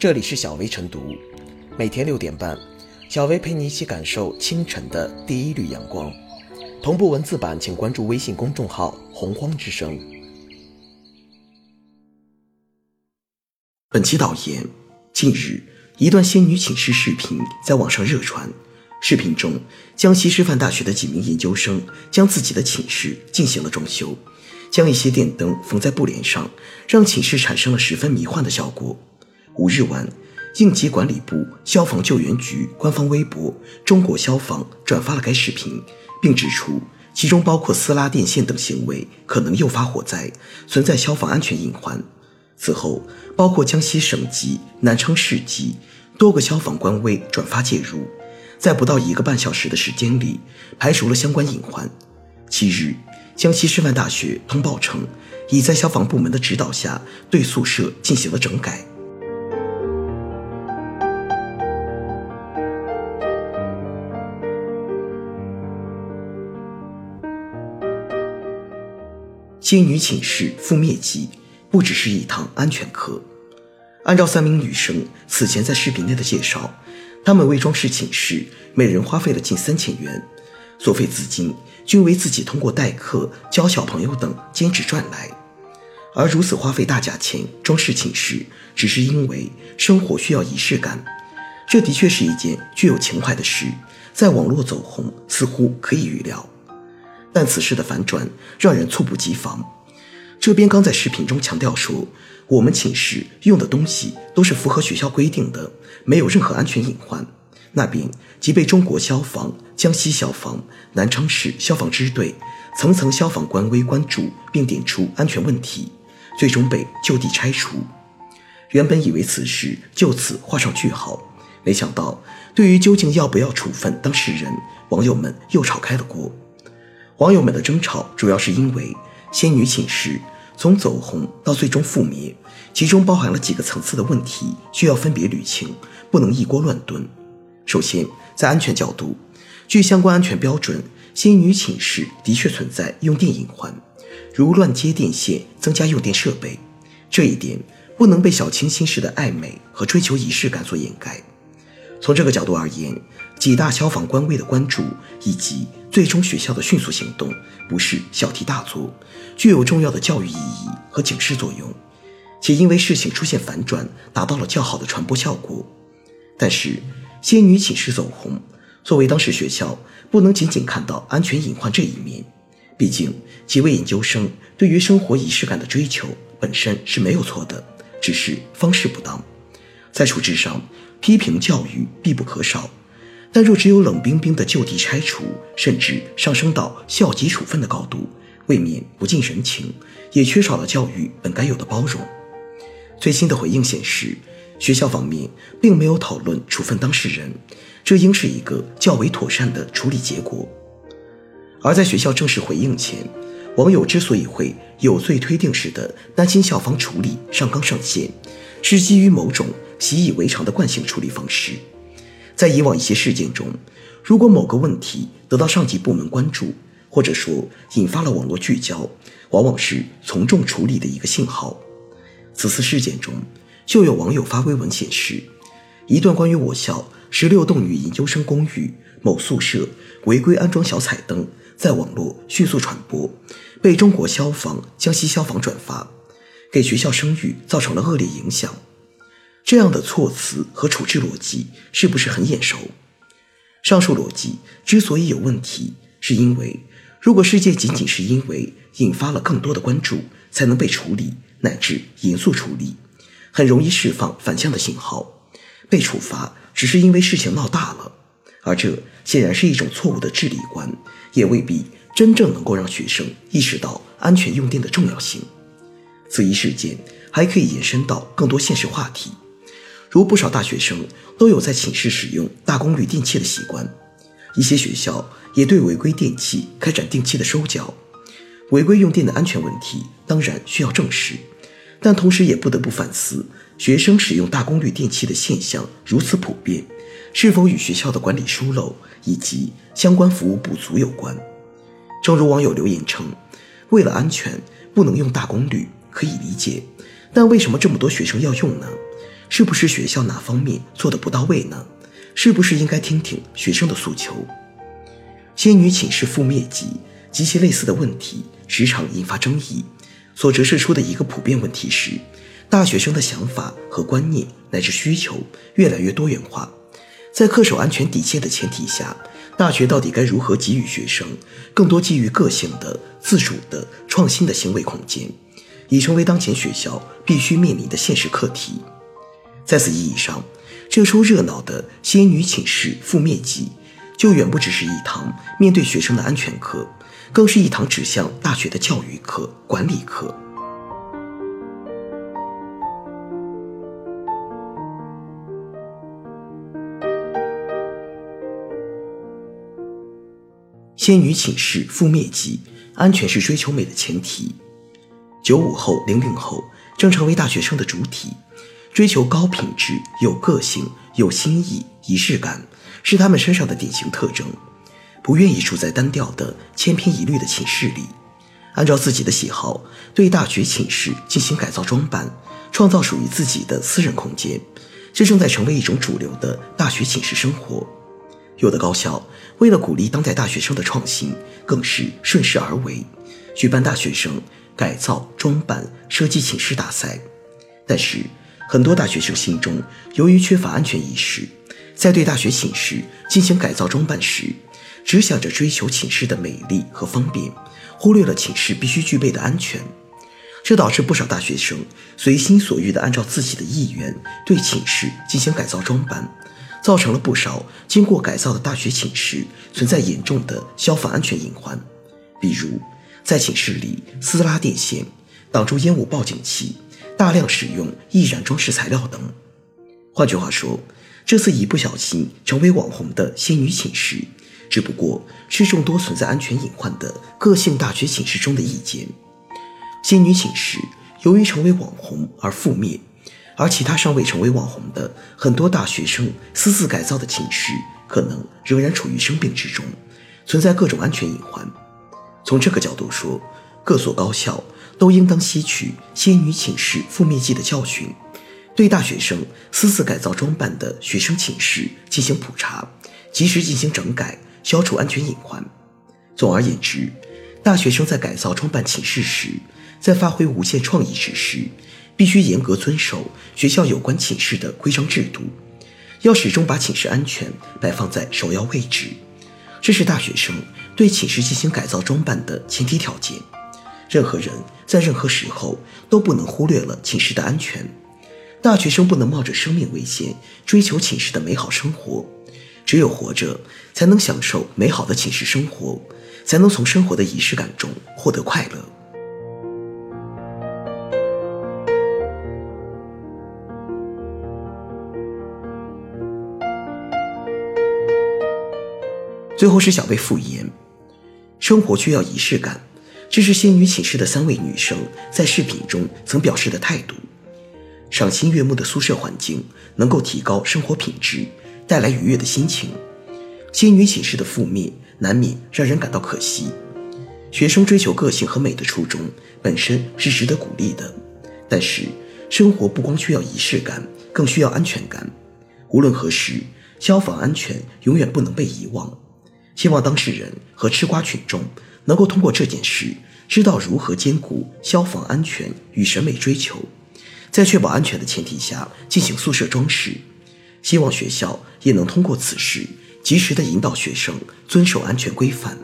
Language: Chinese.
这里是小薇晨读，每天六点半，小薇陪你一起感受清晨的第一缕阳光。同步文字版，请关注微信公众号“洪荒之声”。本期导言：近日，一段仙女寝室视频在网上热传。视频中，江西师范大学的几名研究生将自己的寝室进行了装修，将一些电灯缝在布帘上，让寝室产生了十分迷幻的效果。五日晚，应急管理部消防救援局官方微博“中国消防”转发了该视频，并指出其中包括撕拉电线等行为可能诱发火灾，存在消防安全隐患。此后，包括江西省级、南昌市级多个消防官微转发介入。在不到一个半小时的时间里，排除了相关隐患。七日，江西师范大学通报称，已在消防部门的指导下对宿舍进行了整改。仙女寝室覆灭记，不只是一堂安全课。按照三名女生此前在视频内的介绍。她们为装饰寝室，每人花费了近三千元，所费资金均为自己通过代课、教小朋友等兼职赚来。而如此花费大价钱装饰寝室，只是因为生活需要仪式感。这的确是一件具有情怀的事，在网络走红似乎可以预料。但此事的反转让人猝不及防。这边刚在视频中强调说。我们寝室用的东西都是符合学校规定的，没有任何安全隐患。那边即被中国消防、江西消防、南昌市消防支队层层消防官微关注，并点出安全问题，最终被就地拆除。原本以为此事就此画上句号，没想到对于究竟要不要处分当事人，网友们又吵开了锅。网友们的争吵主要是因为仙女寝室。从走红到最终覆灭，其中包含了几个层次的问题，需要分别捋清，不能一锅乱炖。首先，在安全角度，据相关安全标准，仙女寝室的确存在用电隐患，如乱接电线、增加用电设备，这一点不能被小清新式的爱美和追求仪式感所掩盖。从这个角度而言，几大消防官位的关注以及最终学校的迅速行动，不是小题大做，具有重要的教育意义和警示作用，且因为事情出现反转，达到了较好的传播效果。但是，仙女寝室走红，作为当时学校，不能仅仅看到安全隐患这一面。毕竟，几位研究生对于生活仪式感的追求本身是没有错的，只是方式不当，在处置上，批评教育必不可少。但若只有冷冰冰的就地拆除，甚至上升到校级处分的高度，未免不近人情，也缺少了教育本该有的包容。最新的回应显示，学校方面并没有讨论处分当事人，这应是一个较为妥善的处理结果。而在学校正式回应前，网友之所以会有罪推定式的担心校方处理上纲上线，是基于某种习以为常的惯性处理方式。在以往一些事件中，如果某个问题得到上级部门关注，或者说引发了网络聚焦，往往是从重处理的一个信号。此次事件中，就有网友发微文显示，一段关于我校十六栋女研究生公寓某宿舍违规安装小彩灯，在网络迅速传播，被中国消防、江西消防转发，给学校声誉造成了恶劣影响。这样的措辞和处置逻辑是不是很眼熟？上述逻辑之所以有问题，是因为如果事件仅仅是因为引发了更多的关注才能被处理乃至严肃处理，很容易释放反向的信号，被处罚只是因为事情闹大了，而这显然是一种错误的治理观，也未必真正能够让学生意识到安全用电的重要性。此一事件还可以延伸到更多现实话题。如不少大学生都有在寝室使用大功率电器的习惯，一些学校也对违规电器开展定期的收缴。违规用电的安全问题当然需要正视，但同时也不得不反思，学生使用大功率电器的现象如此普遍，是否与学校的管理疏漏以及相关服务不足有关？正如网友留言称：“为了安全，不能用大功率可以理解，但为什么这么多学生要用呢？”是不是学校哪方面做的不到位呢？是不是应该听听学生的诉求？仙女寝室覆灭记及其类似的问题时常引发争议，所折射出的一个普遍问题是，大学生的想法和观念乃至需求越来越多元化，在恪守安全底线的前提下，大学到底该如何给予学生更多基于个性的、自主的、创新的行为空间，已成为当前学校必须面临的现实课题。在此意义上，这出热闹的仙女寝室覆灭记，就远不只是一堂面对学生的安全课，更是一堂指向大学的教育课、管理课。仙女寝室覆灭记，安全是追求美的前提。九五后、零零后正成为大学生的主体。追求高品质、有个性、有新意、仪式感，是他们身上的典型特征。不愿意住在单调的、千篇一律的寝室里，按照自己的喜好对大学寝室进行改造装扮，创造属于自己的私人空间，这正在成为一种主流的大学寝室生活。有的高校为了鼓励当代大学生的创新，更是顺势而为，举办大学生改造装扮设计寝室大赛。但是，很多大学生心中，由于缺乏安全意识，在对大学寝室进行改造装扮时，只想着追求寝室的美丽和方便，忽略了寝室必须具备的安全。这导致不少大学生随心所欲地按照自己的意愿对寝室进行改造装扮，造成了不少经过改造的大学寝室存在严重的消防安全隐患，比如在寝室里撕拉电线，挡住烟雾报警器。大量使用易燃装饰材料等，换句话说，这次一不小心成为网红的仙女寝室，只不过是众多存在安全隐患的个性大学寝室中的一间。仙女寝室由于成为网红而覆灭，而其他尚未成为网红的很多大学生私自改造的寝室，可能仍然处于生病之中，存在各种安全隐患。从这个角度说，各所高校。都应当吸取仙女寝室覆灭记的教训，对大学生私自改造装扮的学生寝室进行普查，及时进行整改，消除安全隐患。总而言之，大学生在改造装扮寝室时，在发挥无限创意之时，必须严格遵守学校有关寝室的规章制度，要始终把寝室安全摆放在首要位置，这是大学生对寝室进行改造装扮的前提条件。任何人在任何时候都不能忽略了寝室的安全。大学生不能冒着生命危险追求寝室的美好生活。只有活着，才能享受美好的寝室生活，才能从生活的仪式感中获得快乐。最后是小贝复言：生活需要仪式感。这是仙女寝室的三位女生在视频中曾表示的态度。赏心悦目的宿舍环境能够提高生活品质，带来愉悦的心情。仙女寝室的覆灭难免让人感到可惜。学生追求个性和美的初衷本身是值得鼓励的，但是生活不光需要仪式感，更需要安全感。无论何时，消防安全永远不能被遗忘。希望当事人和吃瓜群众。能够通过这件事，知道如何兼顾消防安全与审美追求，在确保安全的前提下进行宿舍装饰。希望学校也能通过此事，及时的引导学生遵守安全规范。